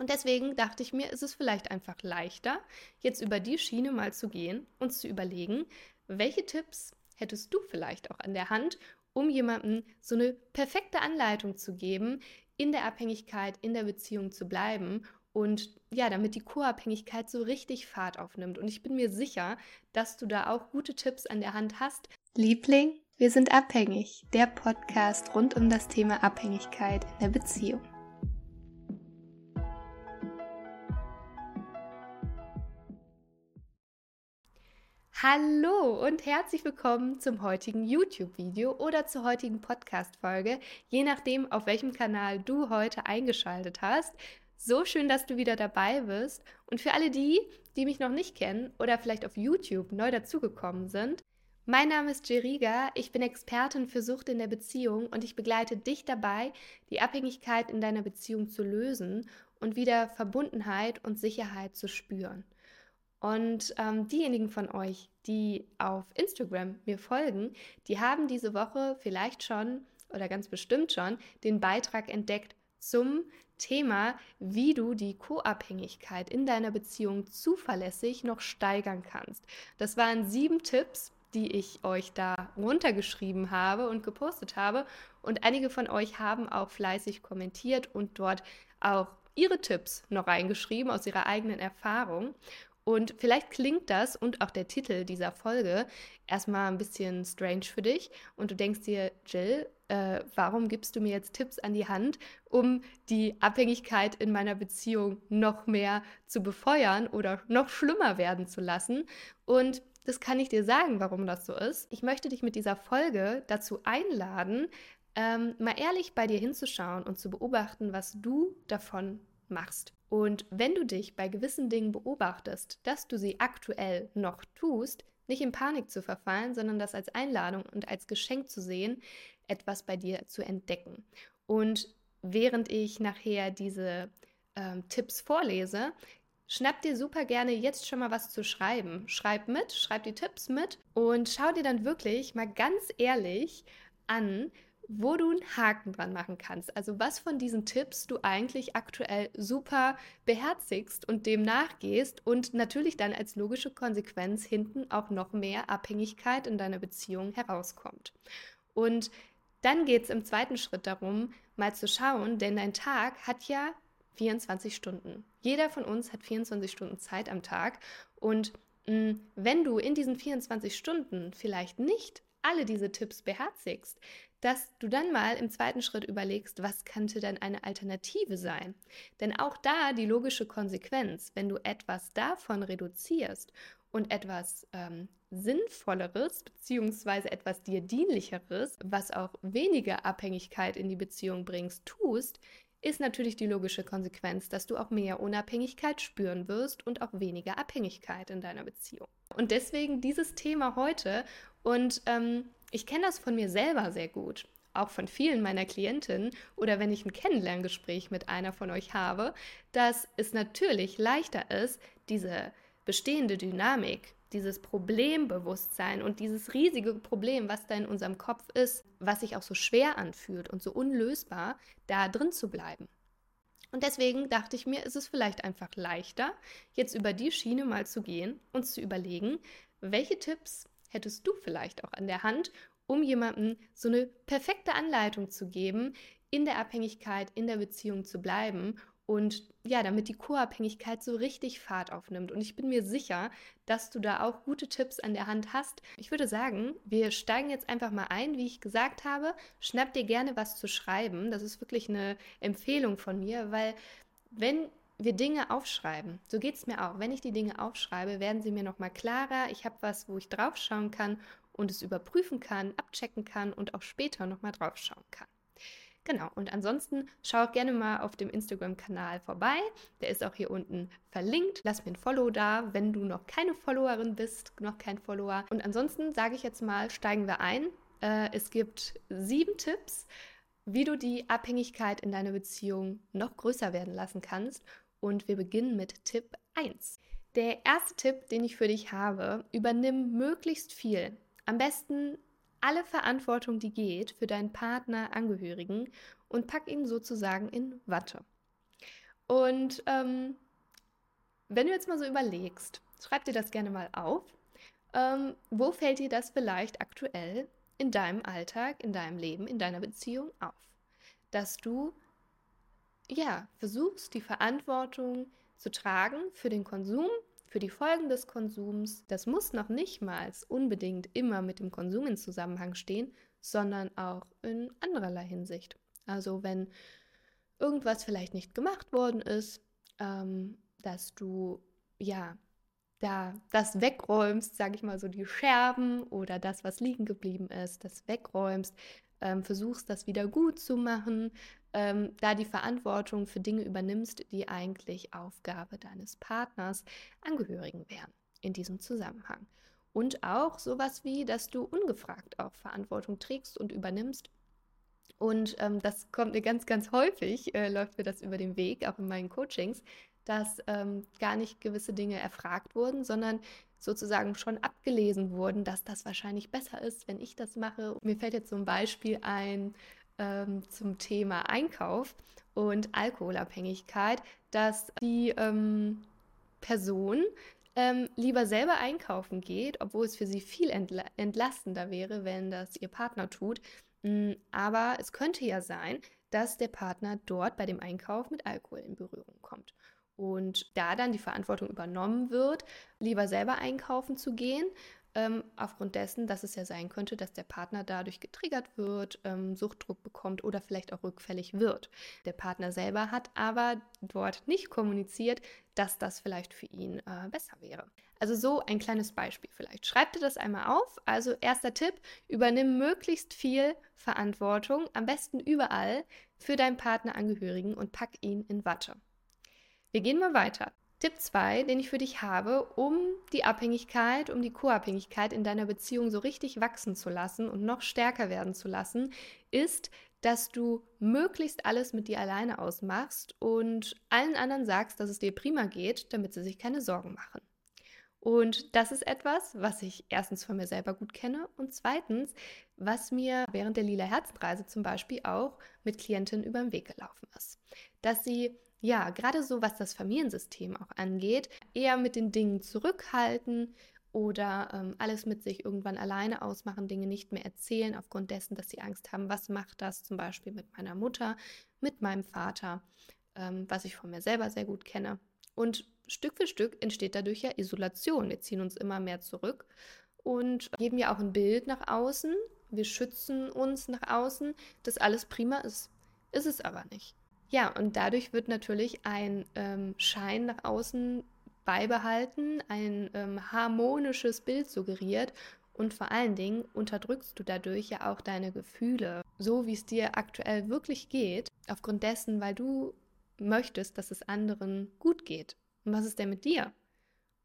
Und deswegen dachte ich mir, ist es vielleicht einfach leichter, jetzt über die Schiene mal zu gehen und zu überlegen, welche Tipps hättest du vielleicht auch an der Hand, um jemandem so eine perfekte Anleitung zu geben, in der Abhängigkeit, in der Beziehung zu bleiben und ja, damit die Co-Abhängigkeit so richtig Fahrt aufnimmt. Und ich bin mir sicher, dass du da auch gute Tipps an der Hand hast. Liebling, wir sind abhängig. Der Podcast rund um das Thema Abhängigkeit in der Beziehung. Hallo und herzlich willkommen zum heutigen YouTube-Video oder zur heutigen Podcast-Folge, je nachdem, auf welchem Kanal du heute eingeschaltet hast. So schön, dass du wieder dabei bist. Und für alle die, die mich noch nicht kennen oder vielleicht auf YouTube neu dazugekommen sind, mein Name ist Jeriga, ich bin Expertin für Sucht in der Beziehung und ich begleite dich dabei, die Abhängigkeit in deiner Beziehung zu lösen und wieder Verbundenheit und Sicherheit zu spüren. Und ähm, diejenigen von euch, die auf Instagram mir folgen, die haben diese Woche vielleicht schon oder ganz bestimmt schon den Beitrag entdeckt zum Thema, wie du die Co-Abhängigkeit in deiner Beziehung zuverlässig noch steigern kannst. Das waren sieben Tipps, die ich euch da runtergeschrieben habe und gepostet habe. Und einige von euch haben auch fleißig kommentiert und dort auch ihre Tipps noch reingeschrieben aus ihrer eigenen Erfahrung. Und vielleicht klingt das und auch der Titel dieser Folge erstmal ein bisschen strange für dich und du denkst dir, Jill, äh, warum gibst du mir jetzt Tipps an die Hand, um die Abhängigkeit in meiner Beziehung noch mehr zu befeuern oder noch schlimmer werden zu lassen? Und das kann ich dir sagen, warum das so ist. Ich möchte dich mit dieser Folge dazu einladen, ähm, mal ehrlich bei dir hinzuschauen und zu beobachten, was du davon machst. Und wenn du dich bei gewissen Dingen beobachtest, dass du sie aktuell noch tust, nicht in Panik zu verfallen, sondern das als Einladung und als Geschenk zu sehen, etwas bei dir zu entdecken. Und während ich nachher diese ähm, Tipps vorlese, schnapp dir super gerne jetzt schon mal was zu schreiben. Schreib mit, schreib die Tipps mit und schau dir dann wirklich mal ganz ehrlich an, wo du einen Haken dran machen kannst. Also was von diesen Tipps du eigentlich aktuell super beherzigst und dem nachgehst und natürlich dann als logische Konsequenz hinten auch noch mehr Abhängigkeit in deiner Beziehung herauskommt. Und dann geht es im zweiten Schritt darum, mal zu schauen, denn dein Tag hat ja 24 Stunden. Jeder von uns hat 24 Stunden Zeit am Tag und mh, mm, wenn du in diesen 24 Stunden vielleicht nicht alle diese Tipps beherzigst, dass du dann mal im zweiten Schritt überlegst, was könnte denn eine Alternative sein? Denn auch da die logische Konsequenz, wenn du etwas davon reduzierst und etwas ähm, Sinnvolleres beziehungsweise etwas dir dienlicheres, was auch weniger Abhängigkeit in die Beziehung bringst, tust, ist natürlich die logische Konsequenz, dass du auch mehr Unabhängigkeit spüren wirst und auch weniger Abhängigkeit in deiner Beziehung. Und deswegen dieses Thema heute und ähm, ich kenne das von mir selber sehr gut, auch von vielen meiner Klientinnen oder wenn ich ein Kennenlerngespräch mit einer von euch habe, dass es natürlich leichter ist, diese bestehende Dynamik, dieses Problembewusstsein und dieses riesige Problem, was da in unserem Kopf ist, was sich auch so schwer anfühlt und so unlösbar, da drin zu bleiben. Und deswegen dachte ich mir, ist es vielleicht einfach leichter, jetzt über die Schiene mal zu gehen und zu überlegen, welche Tipps hättest du vielleicht auch an der Hand, um jemandem so eine perfekte Anleitung zu geben, in der Abhängigkeit, in der Beziehung zu bleiben und ja, damit die Co-Abhängigkeit so richtig Fahrt aufnimmt. Und ich bin mir sicher, dass du da auch gute Tipps an der Hand hast. Ich würde sagen, wir steigen jetzt einfach mal ein, wie ich gesagt habe. Schnapp dir gerne was zu schreiben. Das ist wirklich eine Empfehlung von mir, weil wenn wir Dinge aufschreiben, so geht es mir auch. Wenn ich die Dinge aufschreibe, werden sie mir nochmal klarer. Ich habe was, wo ich draufschauen kann und es überprüfen kann, abchecken kann und auch später nochmal draufschauen kann. Genau, und ansonsten schau gerne mal auf dem Instagram-Kanal vorbei. Der ist auch hier unten verlinkt. Lass mir ein Follow da, wenn du noch keine Followerin bist, noch kein Follower. Und ansonsten sage ich jetzt mal, steigen wir ein. Äh, es gibt sieben Tipps, wie du die Abhängigkeit in deiner Beziehung noch größer werden lassen kannst. Und wir beginnen mit Tipp 1. Der erste Tipp, den ich für dich habe, übernimm möglichst viel. Am besten alle Verantwortung, die geht, für deinen Partner, Angehörigen und pack ihn sozusagen in Watte. Und ähm, wenn du jetzt mal so überlegst, schreib dir das gerne mal auf. Ähm, wo fällt dir das vielleicht aktuell in deinem Alltag, in deinem Leben, in deiner Beziehung auf? Dass du ja versuchst, die Verantwortung zu tragen für den Konsum, für die Folgen des Konsums. Das muss noch nicht mal unbedingt immer mit dem Konsum in Zusammenhang stehen, sondern auch in andererlei Hinsicht. Also wenn irgendwas vielleicht nicht gemacht worden ist, ähm, dass du ja da das wegräumst, sage ich mal so die Scherben oder das, was liegen geblieben ist, das wegräumst, ähm, versuchst das wieder gut zu machen, ähm, da die Verantwortung für Dinge übernimmst, die eigentlich Aufgabe deines Partners, Angehörigen wären in diesem Zusammenhang. Und auch sowas wie, dass du ungefragt auch Verantwortung trägst und übernimmst. Und ähm, das kommt mir ganz, ganz häufig, äh, läuft mir das über den Weg, auch in meinen Coachings, dass ähm, gar nicht gewisse Dinge erfragt wurden, sondern sozusagen schon abgelesen wurden, dass das wahrscheinlich besser ist, wenn ich das mache. Mir fällt jetzt ein Beispiel ein ähm, zum Thema Einkauf und Alkoholabhängigkeit, dass die ähm, Person ähm, lieber selber einkaufen geht, obwohl es für sie viel entla entlastender wäre, wenn das ihr Partner tut. Mm, aber es könnte ja sein, dass der Partner dort bei dem Einkauf mit Alkohol in Berührung kommt. Und da dann die Verantwortung übernommen wird, lieber selber einkaufen zu gehen, ähm, aufgrund dessen, dass es ja sein könnte, dass der Partner dadurch getriggert wird, ähm, Suchtdruck bekommt oder vielleicht auch rückfällig wird. Der Partner selber hat aber dort nicht kommuniziert, dass das vielleicht für ihn äh, besser wäre. Also so ein kleines Beispiel vielleicht. Schreib dir das einmal auf. Also erster Tipp, übernimm möglichst viel Verantwortung, am besten überall, für deinen Partnerangehörigen und pack ihn in Watte. Wir gehen mal weiter. Tipp 2, den ich für dich habe, um die Abhängigkeit, um die Co-Abhängigkeit in deiner Beziehung so richtig wachsen zu lassen und noch stärker werden zu lassen, ist, dass du möglichst alles mit dir alleine ausmachst und allen anderen sagst, dass es dir prima geht, damit sie sich keine Sorgen machen. Und das ist etwas, was ich erstens von mir selber gut kenne und zweitens, was mir während der Lila Herzenreise zum Beispiel auch mit Klientinnen über den Weg gelaufen ist. Dass sie ja, gerade so was das Familiensystem auch angeht, eher mit den Dingen zurückhalten oder ähm, alles mit sich irgendwann alleine ausmachen, Dinge nicht mehr erzählen, aufgrund dessen, dass sie Angst haben, was macht das zum Beispiel mit meiner Mutter, mit meinem Vater, ähm, was ich von mir selber sehr gut kenne. Und Stück für Stück entsteht dadurch ja Isolation. Wir ziehen uns immer mehr zurück und geben ja auch ein Bild nach außen. Wir schützen uns nach außen, dass alles prima ist. Ist es aber nicht. Ja, und dadurch wird natürlich ein ähm, Schein nach außen beibehalten, ein ähm, harmonisches Bild suggeriert und vor allen Dingen unterdrückst du dadurch ja auch deine Gefühle, so wie es dir aktuell wirklich geht, aufgrund dessen, weil du möchtest, dass es anderen gut geht. Und was ist denn mit dir?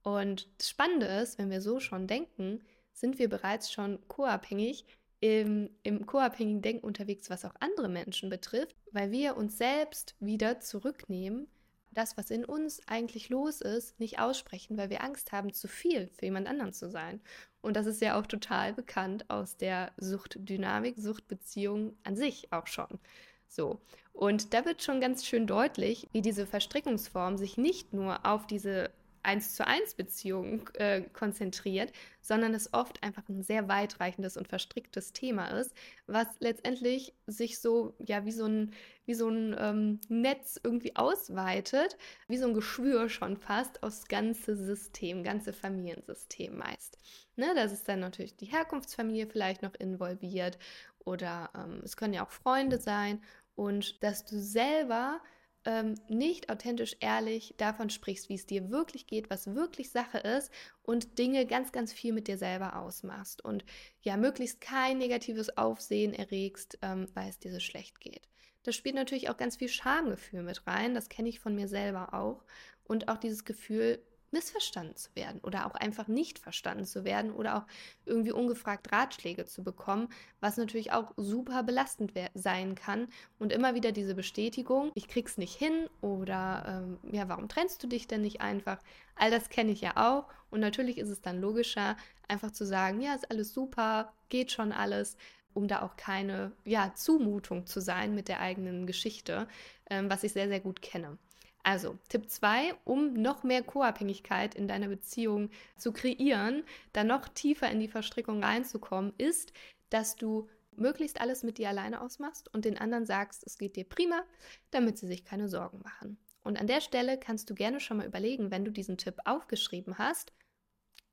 Und das Spannende ist, wenn wir so schon denken, sind wir bereits schon co-abhängig im, im co-abhängigen Denken unterwegs, was auch andere Menschen betrifft, weil wir uns selbst wieder zurücknehmen, das, was in uns eigentlich los ist, nicht aussprechen, weil wir Angst haben, zu viel für jemand anderen zu sein. Und das ist ja auch total bekannt aus der Suchtdynamik, Suchtbeziehung an sich auch schon. So. Und da wird schon ganz schön deutlich, wie diese Verstrickungsform sich nicht nur auf diese 1 zu 1 Beziehung äh, konzentriert, sondern es oft einfach ein sehr weitreichendes und verstricktes Thema ist, was letztendlich sich so, ja, wie so ein, wie so ein ähm, Netz irgendwie ausweitet, wie so ein Geschwür schon fast aufs ganze System, ganze Familiensystem meist. Ne, das ist dann natürlich die Herkunftsfamilie vielleicht noch involviert oder ähm, es können ja auch Freunde sein und dass du selber ähm, nicht authentisch ehrlich davon sprichst, wie es dir wirklich geht, was wirklich Sache ist und Dinge ganz, ganz viel mit dir selber ausmachst und ja, möglichst kein negatives Aufsehen erregst, ähm, weil es dir so schlecht geht. Das spielt natürlich auch ganz viel Schamgefühl mit rein, das kenne ich von mir selber auch und auch dieses Gefühl, missverstanden zu werden oder auch einfach nicht verstanden zu werden oder auch irgendwie ungefragt Ratschläge zu bekommen, was natürlich auch super belastend sein kann und immer wieder diese Bestätigung, ich krieg's nicht hin oder ähm, ja, warum trennst du dich denn nicht einfach? All das kenne ich ja auch und natürlich ist es dann logischer, einfach zu sagen, ja, ist alles super, geht schon alles, um da auch keine ja, Zumutung zu sein mit der eigenen Geschichte, ähm, was ich sehr, sehr gut kenne. Also Tipp 2, um noch mehr Co-Abhängigkeit in deiner Beziehung zu kreieren, da noch tiefer in die Verstrickung reinzukommen, ist, dass du möglichst alles mit dir alleine ausmachst und den anderen sagst, es geht dir prima, damit sie sich keine Sorgen machen. Und an der Stelle kannst du gerne schon mal überlegen, wenn du diesen Tipp aufgeschrieben hast,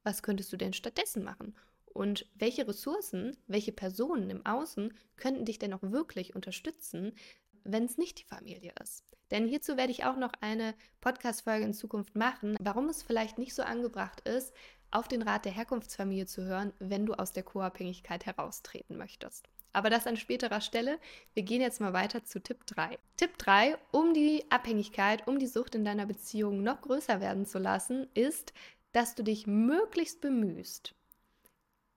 was könntest du denn stattdessen machen? Und welche Ressourcen, welche Personen im Außen könnten dich denn auch wirklich unterstützen, wenn es nicht die Familie ist? Denn hierzu werde ich auch noch eine Podcast-Folge in Zukunft machen, warum es vielleicht nicht so angebracht ist, auf den Rat der Herkunftsfamilie zu hören, wenn du aus der Co-Abhängigkeit heraustreten möchtest. Aber das an späterer Stelle. Wir gehen jetzt mal weiter zu Tipp 3. Tipp 3, um die Abhängigkeit, um die Sucht in deiner Beziehung noch größer werden zu lassen, ist, dass du dich möglichst bemühst,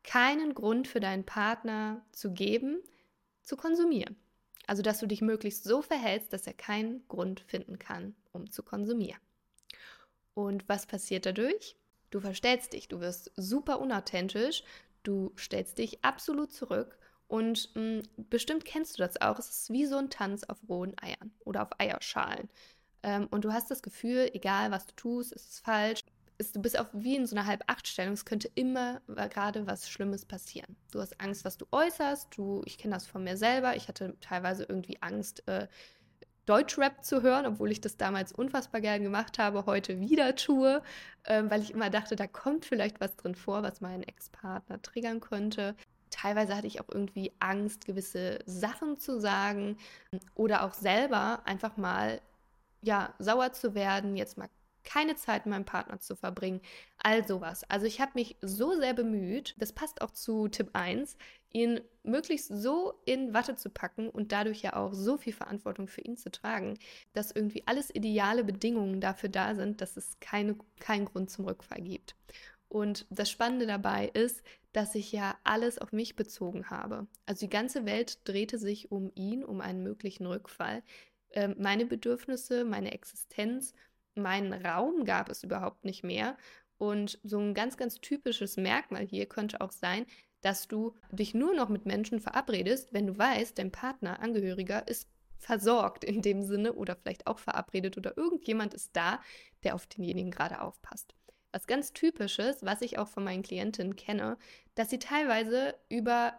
keinen Grund für deinen Partner zu geben, zu konsumieren. Also, dass du dich möglichst so verhältst, dass er keinen Grund finden kann, um zu konsumieren. Und was passiert dadurch? Du verstellst dich, du wirst super unauthentisch, du stellst dich absolut zurück und mh, hm, bestimmt kennst du das auch. Es ist wie so ein Tanz auf rohen Eiern oder auf Eierschalen. Ähm, und du hast das Gefühl, egal was du tust, ist es falsch du bist auch wie in so einer Halb-Acht-Stellung. Es könnte immer gerade was Schlimmes passieren. Du hast Angst, was du äußerst. Du, ich kenne das von mir selber. Ich hatte teilweise irgendwie Angst, äh, Deutschrap zu hören, obwohl ich das damals unfassbar gern gemacht habe, heute wieder tue, ähm, weil ich immer dachte, da kommt vielleicht was drin vor, was meinen Ex-Partner triggern könnte. Teilweise hatte ich auch irgendwie Angst, gewisse Sachen zu sagen oder auch selber einfach mal ja sauer zu werden, jetzt mal keine Zeit mit meinem Partner zu verbringen, all sowas. Also ich habe mich so sehr bemüht, das passt auch zu Tipp 1, ihn möglichst so in Watte zu packen und dadurch ja auch so viel Verantwortung für ihn zu tragen, dass irgendwie alles ideale Bedingungen dafür da sind, dass es keine, keinen Grund zum Rückfall gibt. Und das Spannende dabei ist, dass ich ja alles auf mich bezogen habe. Also die ganze Welt drehte sich um ihn, um einen möglichen Rückfall. Ähm, meine Bedürfnisse, meine Existenz meinen Raum gab es überhaupt nicht mehr. Und so ein ganz, ganz typisches Merkmal hier könnte auch sein, dass du dich nur noch mit Menschen verabredest, wenn du weißt, dein Partner, Angehöriger ist versorgt in dem Sinne oder vielleicht auch verabredet oder irgendjemand ist da, der auf denjenigen gerade aufpasst. Was ganz typisches, was ich auch von meinen Klientinnen kenne, dass sie teilweise über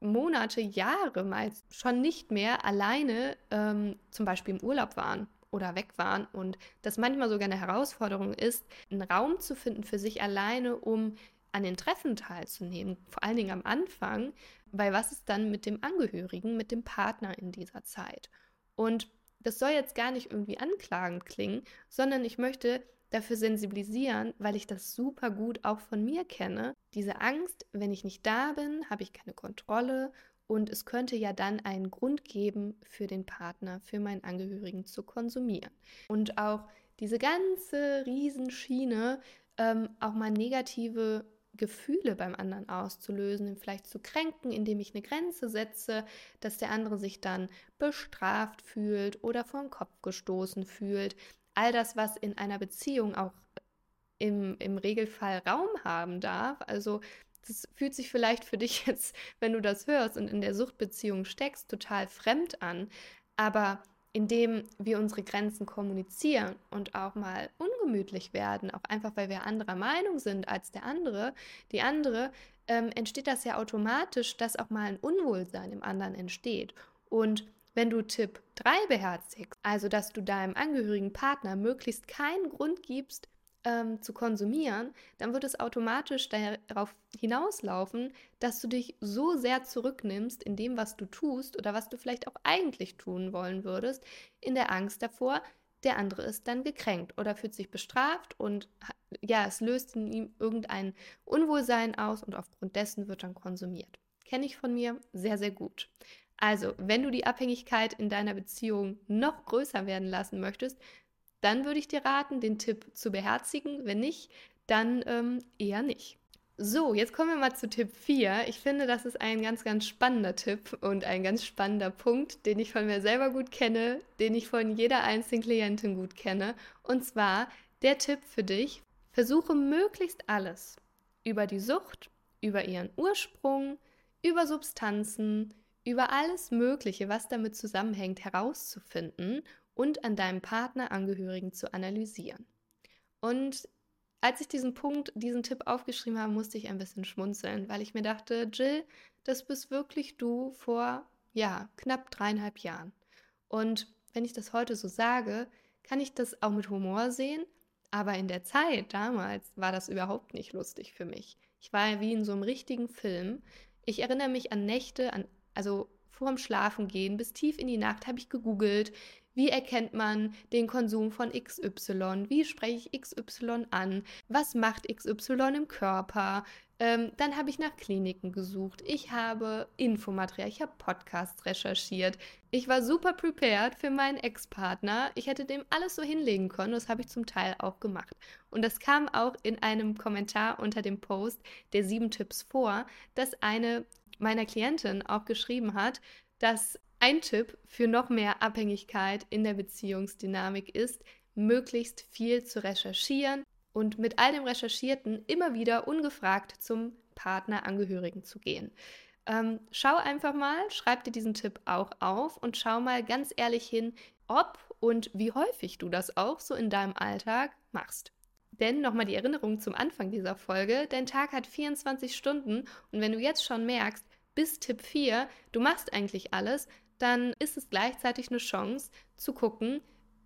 Monate, Jahre mal schon nicht mehr alleine ähm, zum Beispiel im Urlaub waren oder weg waren und das manchmal sogar eine Herausforderung ist, einen Raum zu finden für sich alleine, um an den Treffen teilzunehmen, vor allen Dingen am Anfang, weil was ist dann mit dem Angehörigen, mit dem Partner in dieser Zeit? Und das soll jetzt gar nicht irgendwie anklagend klingen, sondern ich möchte dafür sensibilisieren, weil ich das super gut auch von mir kenne. Diese Angst, wenn ich nicht da bin, habe ich keine Kontrolle und es könnte ja dann einen Grund geben für den Partner, für meinen Angehörigen zu konsumieren. Und auch diese ganze Riesenschiene, ähm, auch mal negative Gefühle beim anderen auszulösen, ihn vielleicht zu kränken, indem ich eine Grenze setze, dass der andere sich dann bestraft fühlt oder vor den Kopf gestoßen fühlt. All das, was in einer Beziehung auch im, im Regelfall Raum haben darf. Also das fühlt sich vielleicht für dich jetzt, wenn du das hörst und in der Suchtbeziehung steckst, total fremd an. Aber indem wir unsere Grenzen kommunizieren und auch mal ungemütlich werden, auch einfach weil wir anderer Meinung sind als der andere, die andere, ähm, entsteht das ja automatisch, dass auch mal ein Unwohlsein im anderen entsteht. Und wenn du Tipp 3 beherzigst, also dass du deinem angehörigen Partner möglichst keinen Grund gibst, ähm, zu konsumieren, dann wird es automatisch darauf hinauslaufen, dass du dich so sehr zurücknimmst in dem, was du tust oder was du vielleicht auch eigentlich tun wollen würdest, in der Angst davor, der andere ist dann gekränkt oder fühlt sich bestraft und ja, es löst in ihm irgendein Unwohlsein aus und aufgrund dessen wird dann konsumiert. Kenne ich von mir sehr, sehr gut. Also, wenn du die Abhängigkeit in deiner Beziehung noch größer werden lassen möchtest, dann würde ich dir raten, den Tipp zu beherzigen. Wenn nicht, dann ähm, eher nicht. So, jetzt kommen wir mal zu Tipp 4. Ich finde, das ist ein ganz, ganz spannender Tipp und ein ganz spannender Punkt, den ich von mir selber gut kenne, den ich von jeder einzelnen Klientin gut kenne. Und zwar der Tipp für dich, versuche möglichst alles über die Sucht, über ihren Ursprung, über Substanzen, über alles Mögliche, was damit zusammenhängt, herauszufinden und an deinem Partnerangehörigen zu analysieren. Und als ich diesen Punkt, diesen Tipp aufgeschrieben habe, musste ich ein bisschen schmunzeln, weil ich mir dachte, Jill, das bist wirklich du vor, ja, knapp dreieinhalb Jahren. Und wenn ich das heute so sage, kann ich das auch mit Humor sehen, aber in der Zeit damals war das überhaupt nicht lustig für mich. Ich war ja wie in so einem richtigen Film. Ich erinnere mich an Nächte, an, also vorm Schlafengehen bis tief in die Nacht habe ich gegoogelt, wie erkennt man den Konsum von XY? Wie spreche ich XY an? Was macht XY im Körper? Ähm, dann habe ich nach Kliniken gesucht. Ich habe Infomaterial, ich habe Podcasts recherchiert. Ich war super prepared für meinen Ex-Partner. Ich hätte dem alles so hinlegen können. Das habe ich zum Teil auch gemacht. Und das kam auch in einem Kommentar unter dem Post der sieben Tipps vor, dass eine meiner Klientin auch geschrieben hat, dass ein Tipp für noch mehr Abhängigkeit in der Beziehungsdynamik ist, möglichst viel zu recherchieren und mit all dem Recherchierten immer wieder ungefragt zum Partnerangehörigen zu gehen. Ähm, schau einfach mal, schreib dir diesen Tipp auch auf und schau mal ganz ehrlich hin, ob und wie häufig du das auch so in deinem Alltag machst. Denn nochmal die Erinnerung zum Anfang dieser Folge, dein Tag hat 24 Stunden und wenn du jetzt schon merkst, bis Tipp 4, du machst eigentlich alles, dann ist es gleichzeitig eine Chance zu gucken,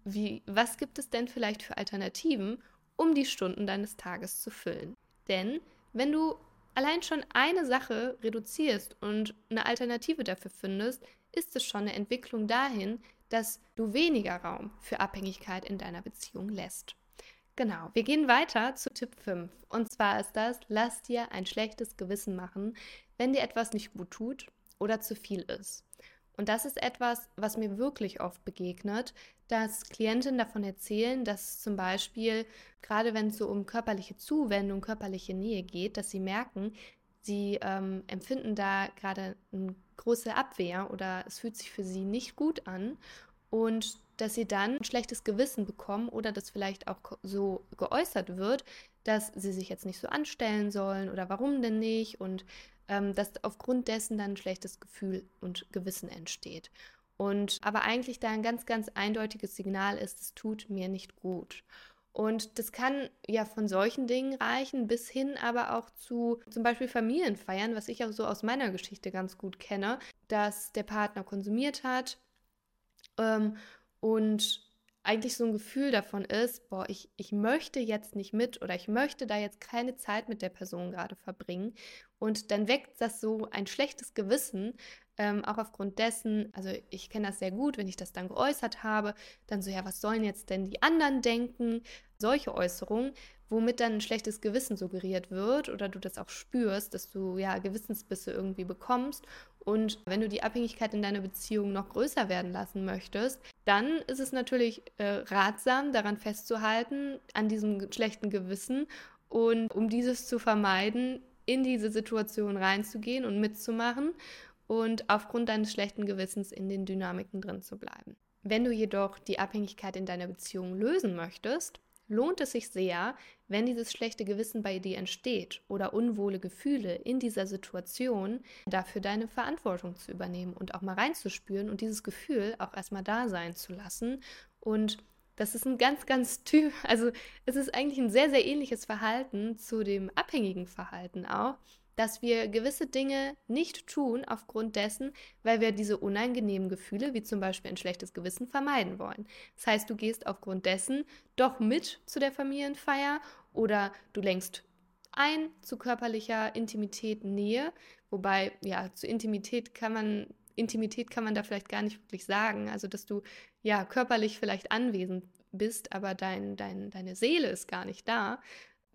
wie, was gibt es denn vielleicht für Alternativen, um die Stunden deines Tages zu füllen. Denn wenn du allein schon eine Sache reduzierst und eine Alternative dafür findest, ist es schon eine Entwicklung dahin, dass du weniger Raum für Abhängigkeit in deiner Beziehung lässt. Genau, wir gehen weiter zu Tipp 5. Und zwar ist das, lass dir ein schlechtes Gewissen machen, wenn dir etwas nicht gut tut oder zu viel ist. Und das ist etwas, was mir wirklich oft begegnet, dass Klientinnen davon erzählen, dass zum Beispiel, gerade wenn es so um körperliche Zuwendung, körperliche Nähe geht, dass sie merken, sie ähm, empfinden da gerade eine große Abwehr oder es fühlt sich für sie nicht gut an. Und dass sie dann ein schlechtes Gewissen bekommen oder das vielleicht auch so geäußert wird, dass sie sich jetzt nicht so anstellen sollen oder warum denn nicht? Und ähm, dass aufgrund dessen dann ein schlechtes Gefühl und Gewissen entsteht. Und aber eigentlich da ein ganz, ganz eindeutiges Signal ist, es tut mir nicht gut. Und das kann ja von solchen Dingen reichen, bis hin aber auch zu zum Beispiel Familienfeiern, was ich auch so aus meiner Geschichte ganz gut kenne, dass der Partner konsumiert hat ähm, und eigentlich so ein Gefühl davon ist, boah, ich, ich möchte jetzt nicht mit oder ich möchte da jetzt keine Zeit mit der Person gerade verbringen. Und dann weckt das so ein schlechtes Gewissen, ähm, auch aufgrund dessen, also ich kenne das sehr gut, wenn ich das dann geäußert habe, dann so, ja, was sollen jetzt denn die anderen denken? Solche Äußerungen, womit dann ein schlechtes Gewissen suggeriert wird oder du das auch spürst, dass du ja Gewissensbisse irgendwie bekommst. Und wenn du die Abhängigkeit in deiner Beziehung noch größer werden lassen möchtest, dann ist es natürlich äh, ratsam, daran festzuhalten, an diesem schlechten Gewissen. Und um dieses zu vermeiden, in diese Situation reinzugehen und mitzumachen und aufgrund deines schlechten Gewissens in den Dynamiken drin zu bleiben. Wenn du jedoch die Abhängigkeit in deiner Beziehung lösen möchtest, lohnt es sich sehr, wenn dieses schlechte Gewissen bei dir entsteht oder unwohle Gefühle in dieser Situation, dafür deine Verantwortung zu übernehmen und auch mal reinzuspüren und dieses Gefühl auch erstmal da sein zu lassen. Und das ist ein ganz, ganz Typ, also es ist eigentlich ein sehr, sehr ähnliches Verhalten zu dem abhängigen Verhalten auch, dass wir gewisse Dinge nicht tun aufgrund dessen, weil wir diese unangenehmen Gefühle, wie zum Beispiel ein schlechtes Gewissen, vermeiden wollen. Das heißt, du gehst aufgrund dessen doch mit zu der Familienfeier oder du lenkst ein zu körperlicher Intimität, Nähe, wobei ja zu Intimität kann man Intimität kann man da vielleicht gar nicht wirklich sagen, also dass du ja körperlich vielleicht anwesend bist, aber dein, dein, deine Seele ist gar nicht da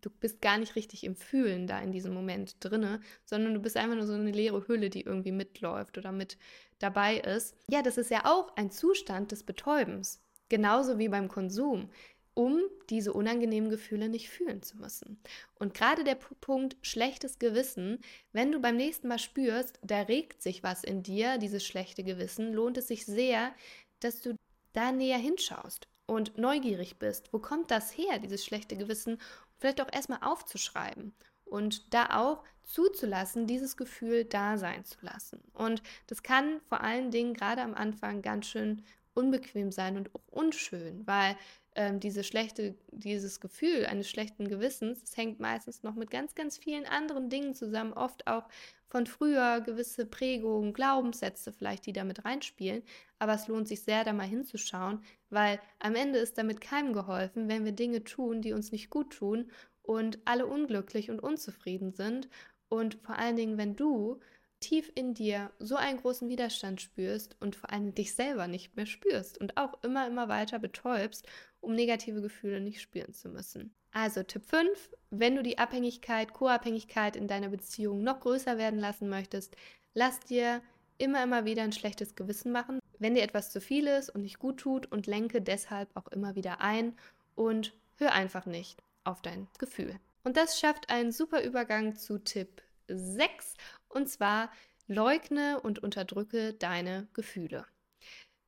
du bist gar nicht richtig im Fühlen da in diesem Moment drinne, sondern du bist einfach nur so eine leere Hülle, die irgendwie mitläuft oder mit dabei ist. Ja, das ist ja auch ein Zustand des Betäubens, genauso wie beim Konsum, um diese unangenehmen Gefühle nicht fühlen zu müssen. Und gerade der Punkt schlechtes Gewissen, wenn du beim nächsten Mal spürst, da regt sich was in dir, dieses schlechte Gewissen, lohnt es sich sehr, dass du da näher hinschaust und neugierig bist. Wo kommt das her, dieses schlechte Gewissen? Vielleicht auch erstmal aufzuschreiben und da auch zuzulassen, dieses Gefühl da sein zu lassen. Und das kann vor allen Dingen gerade am Anfang ganz schön unbequem sein und auch unschön, weil ähm, diese schlechte, dieses Gefühl eines schlechten Gewissens, das hängt meistens noch mit ganz, ganz vielen anderen Dingen zusammen, oft auch von früher gewisse Prägungen, Glaubenssätze vielleicht, die damit reinspielen. Aber es lohnt sich sehr, da mal hinzuschauen, weil am Ende ist damit keinem geholfen, wenn wir Dinge tun, die uns nicht gut tun und alle unglücklich und unzufrieden sind. Und vor allen Dingen, wenn du tief in dir so einen großen Widerstand spürst und vor allem dich selber nicht mehr spürst und auch immer, immer weiter betäubst, um negative Gefühle nicht spüren zu müssen. Also Tipp 5, wenn du die Abhängigkeit, Co-Abhängigkeit in deiner Beziehung noch größer werden lassen möchtest, lass dir immer, immer wieder ein schlechtes Gewissen machen, wenn dir etwas zu viel ist und nicht gut tut und lenke deshalb auch immer wieder ein und hör einfach nicht auf dein Gefühl. Und das schafft einen super Übergang zu Tipp 6 und zwar leugne und unterdrücke deine Gefühle.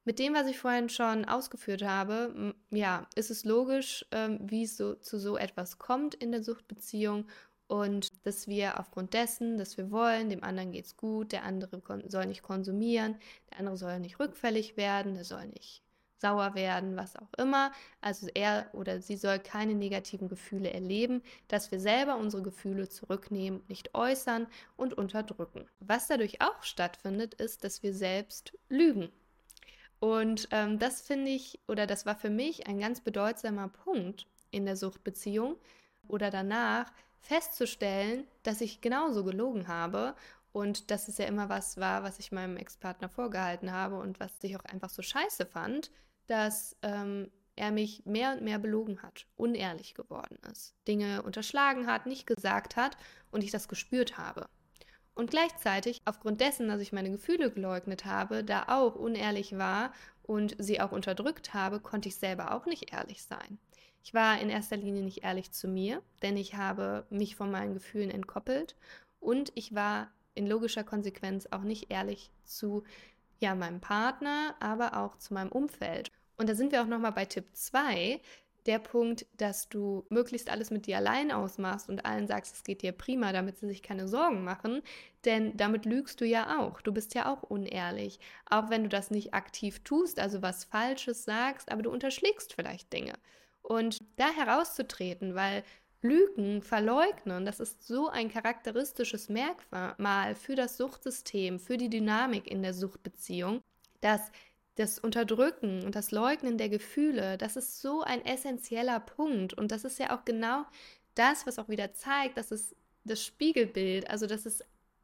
Mit dem, was ich vorhin schon ausgeführt habe, ja, ist es logisch, ähm, wie es so, zu so etwas kommt in der Suchtbeziehung und dass wir aufgrund dessen, dass wir wollen, dem anderen geht es gut, der andere soll nicht konsumieren, der andere soll nicht rückfällig werden, der soll nicht sauer werden, was auch immer. Also er oder sie soll keine negativen Gefühle erleben, dass wir selber unsere Gefühle zurücknehmen, nicht äußern und unterdrücken. Was dadurch auch stattfindet, ist, dass wir selbst lügen. Und ähm, das finde ich, oder das war für mich ein ganz bedeutsamer Punkt in der Suchtbeziehung oder danach, festzustellen, dass ich genauso gelogen habe und dass es ja immer was war, was ich meinem Ex-Partner vorgehalten habe und was ich auch einfach so scheiße fand, dass ähm, er mich mehr und mehr belogen hat, unehrlich geworden ist, Dinge unterschlagen hat, nicht gesagt hat und ich das gespürt habe. Und gleichzeitig, aufgrund dessen, dass ich meine Gefühle geleugnet habe, da auch unehrlich war und sie auch unterdrückt habe, konnte ich selber auch nicht ehrlich sein. Ich war in erster Linie nicht ehrlich zu mir, denn ich habe mich von meinen Gefühlen entkoppelt und ich war in logischer Konsequenz auch nicht ehrlich zu ja, meinem Partner, aber auch zu meinem Umfeld. Und da sind wir auch nochmal bei Tipp 2, der Punkt, dass du möglichst alles mit dir allein ausmachst und allen sagst, es geht dir prima, damit sie sich keine Sorgen machen, denn damit lügst du ja auch. Du bist ja auch unehrlich, auch wenn du das nicht aktiv tust, also was Falsches sagst, aber du unterschlägst vielleicht Dinge. Und da herauszutreten, weil Lügen, Verleugnen, das ist so ein charakteristisches Merkmal für das Suchtsystem, für die Dynamik in der Suchtbeziehung, dass das Unterdrücken und das Leugnen der Gefühle, das ist so ein essentieller Punkt. Und das ist ja auch genau das, was auch wieder zeigt, dass es das Spiegelbild, also dass es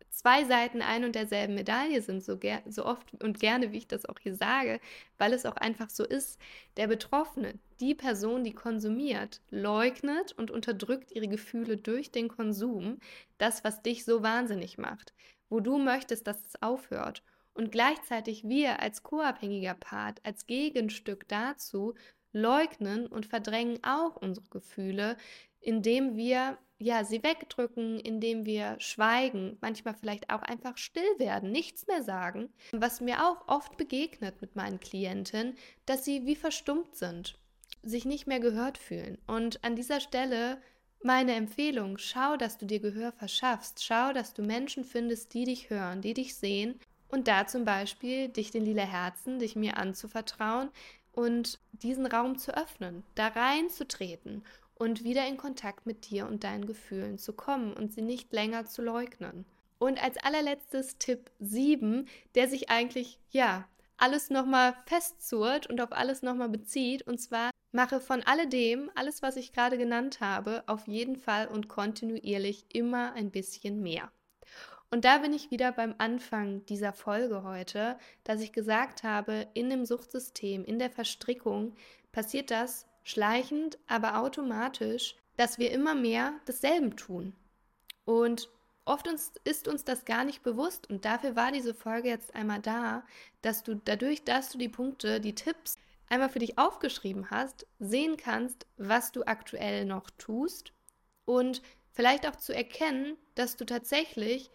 zwei Seiten ein und derselben Medaille sind, so, so oft und gerne, wie ich das auch hier sage, weil es auch einfach so ist. Der Betroffene, die Person, die konsumiert, leugnet und unterdrückt ihre Gefühle durch den Konsum, das, was dich so wahnsinnig macht, wo du möchtest, dass es aufhört. Und gleichzeitig wir als co-abhängiger Part, als Gegenstück dazu, leugnen und verdrängen auch unsere Gefühle, indem wir ja, sie wegdrücken, indem wir schweigen, manchmal vielleicht auch einfach still werden, nichts mehr sagen. Was mir auch oft begegnet mit meinen Klienten, dass sie wie verstummt sind, sich nicht mehr gehört fühlen. Und an dieser Stelle meine Empfehlung, schau, dass du dir Gehör verschaffst, schau, dass du Menschen findest, die dich hören, die dich sehen und da zum Beispiel dich den lila Herzen, dich mir anzuvertrauen und diesen Raum zu öffnen, da reinzutreten und wieder in Kontakt mit dir und deinen Gefühlen zu kommen und sie nicht länger zu leugnen. Und als allerletztes Tipp 7, der sich eigentlich, ja, alles nochmal festzurrt und auf alles nochmal bezieht. Und zwar mache von alledem, alles, was ich gerade genannt habe, auf jeden Fall und kontinuierlich immer ein bisschen mehr. Und da bin ich wieder beim Anfang dieser Folge heute, dass ich gesagt habe, in dem Suchtsystem, in der Verstrickung passiert das schleichend, aber automatisch, dass wir immer mehr desselben tun. Und oft uns, ist uns das gar nicht bewusst und dafür war diese Folge jetzt einmal da, dass du dadurch, dass du die Punkte, die Tipps einmal für dich aufgeschrieben hast, sehen kannst, was du aktuell noch tust und vielleicht auch zu erkennen, dass du tatsächlich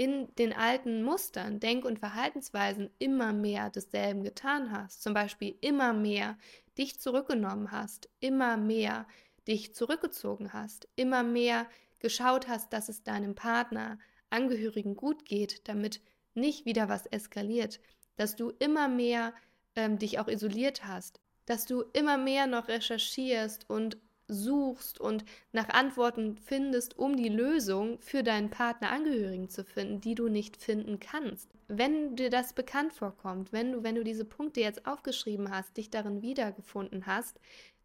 in den alten Mustern, Denk- und Verhaltensweisen immer mehr desselben getan hast. Zum Beispiel immer mehr dich zurückgenommen hast, immer mehr dich zurückgezogen hast, immer mehr geschaut hast, dass es deinem Partner, Angehörigen gut geht, damit nicht wieder was eskaliert, dass du immer mehr ähm, dich auch isoliert hast, dass du immer mehr noch recherchierst und suchst und nach Antworten findest, um die Lösung für deinen Partnerangehörigen zu finden, die du nicht finden kannst. Wenn dir das bekannt vorkommt, wenn du, wenn du diese Punkte jetzt aufgeschrieben hast, dich darin wiedergefunden hast,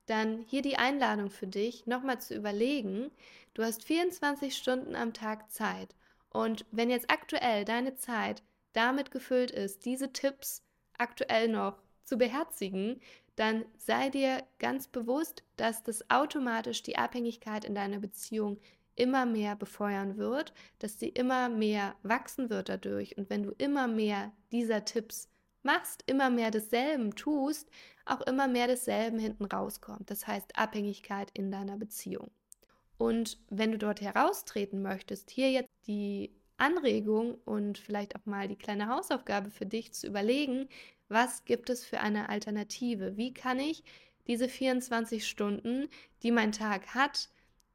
dann hier die Einladung für dich, nochmal zu überlegen, du hast 24 Stunden am Tag Zeit. Und wenn jetzt aktuell deine Zeit damit gefüllt ist, diese Tipps aktuell noch zu beherzigen, dann sei dir ganz bewusst, dass das automatisch die Abhängigkeit in deiner Beziehung immer mehr befeuern wird, dass sie immer mehr wachsen wird dadurch. Und wenn du immer mehr dieser Tipps machst, immer mehr desselben tust, auch immer mehr desselben hinten rauskommt. Das heißt Abhängigkeit in deiner Beziehung. Und wenn du dort heraustreten möchtest, hier jetzt die Anregung und vielleicht auch mal die kleine Hausaufgabe für dich zu überlegen, was gibt es für eine Alternative? Wie kann ich diese 24 Stunden, die mein Tag hat,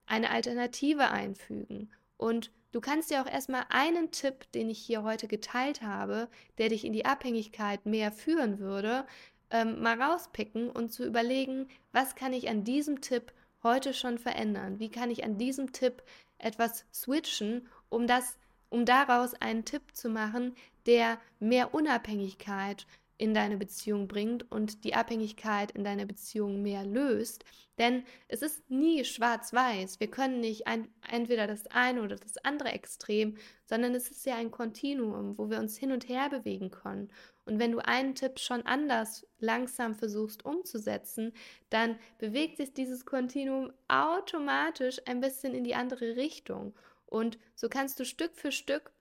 eine Alternative einfügen? Und du kannst dir auch erstmal einen Tipp, den ich hier heute geteilt habe, der dich in die Abhängigkeit mehr führen würde, ähm, mal rauspicken und zu überlegen, was kann ich an diesem Tipp heute schon verändern? Wie kann ich an diesem Tipp etwas switchen, um das, um daraus einen Tipp zu machen, der mehr Unabhängigkeit, in deine Beziehung bringt und die Abhängigkeit in deiner Beziehung mehr löst. Denn es ist nie schwarz-weiß. Wir können nicht ein, entweder das eine oder das andere Extrem, sondern es ist ja ein Kontinuum, wo wir uns hin und her bewegen können. Und wenn du einen Tipp schon anders langsam versuchst umzusetzen, dann bewegt sich dieses Kontinuum automatisch ein bisschen in die andere Richtung. Und so kannst du Stück für Stück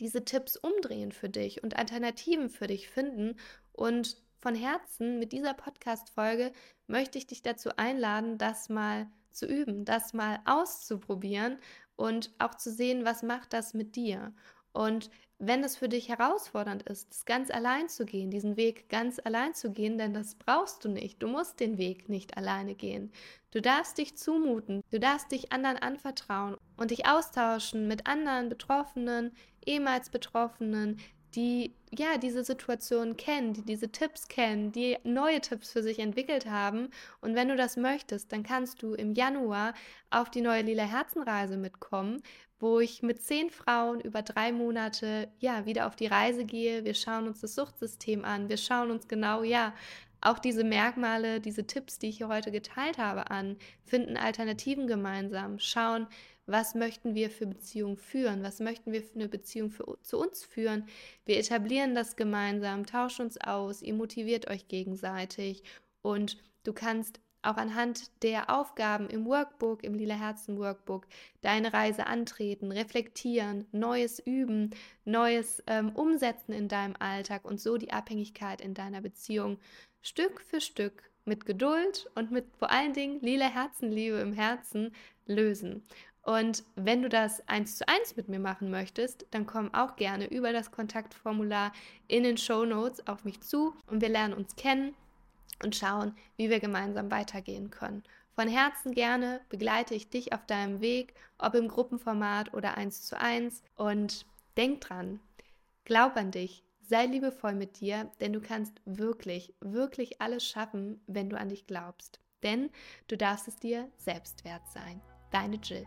diese Tipps umdrehen für dich und Alternativen für dich finden. Und von Herzen mit dieser Podcast-Folge möchte ich dich dazu einladen, das mal zu üben, das mal auszuprobieren und auch zu sehen, was macht das mit dir. Und wenn es für dich herausfordernd ist, das ganz allein zu gehen, diesen Weg ganz allein zu gehen, denn das brauchst du nicht. Du musst den Weg nicht alleine gehen. Du darfst dich zumuten, du darfst dich anderen anvertrauen und dich austauschen mit anderen Betroffenen, ehemals Betroffenen, die ja diese Situation kennen, die diese Tipps kennen, die neue Tipps für sich entwickelt haben. Und wenn du das möchtest, dann kannst du im Januar auf die neue Lila Herzenreise mitkommen, wo ich mit zehn Frauen über drei Monate ja wieder auf die Reise gehe. Wir schauen uns das Suchtsystem an. Wir schauen uns genau ja auch diese Merkmale, diese Tipps, die ich hier heute geteilt habe, an, finden Alternativen gemeinsam, schauen, was möchten wir für Beziehungen führen, was möchten wir für eine Beziehung für, zu uns führen. Wir etablieren das gemeinsam, tauschen uns aus, ihr motiviert euch gegenseitig und du kannst auch anhand der Aufgaben im Workbook, im Lila Herzen Workbook, deine Reise antreten, reflektieren, Neues üben, Neues ähm, umsetzen in deinem Alltag und so die Abhängigkeit in deiner Beziehung Stück für Stück mit Geduld und mit vor allen Dingen lila Herzenliebe im Herzen lösen. Und wenn du das eins zu eins mit mir machen möchtest, dann komm auch gerne über das Kontaktformular in den Show Notes auf mich zu und wir lernen uns kennen und schauen, wie wir gemeinsam weitergehen können. Von Herzen gerne begleite ich dich auf deinem Weg, ob im Gruppenformat oder eins zu eins. Und denk dran, glaub an dich, sei liebevoll mit dir, denn du kannst wirklich, wirklich alles schaffen, wenn du an dich glaubst. Denn du darfst es dir selbst wert sein. Deine Jill.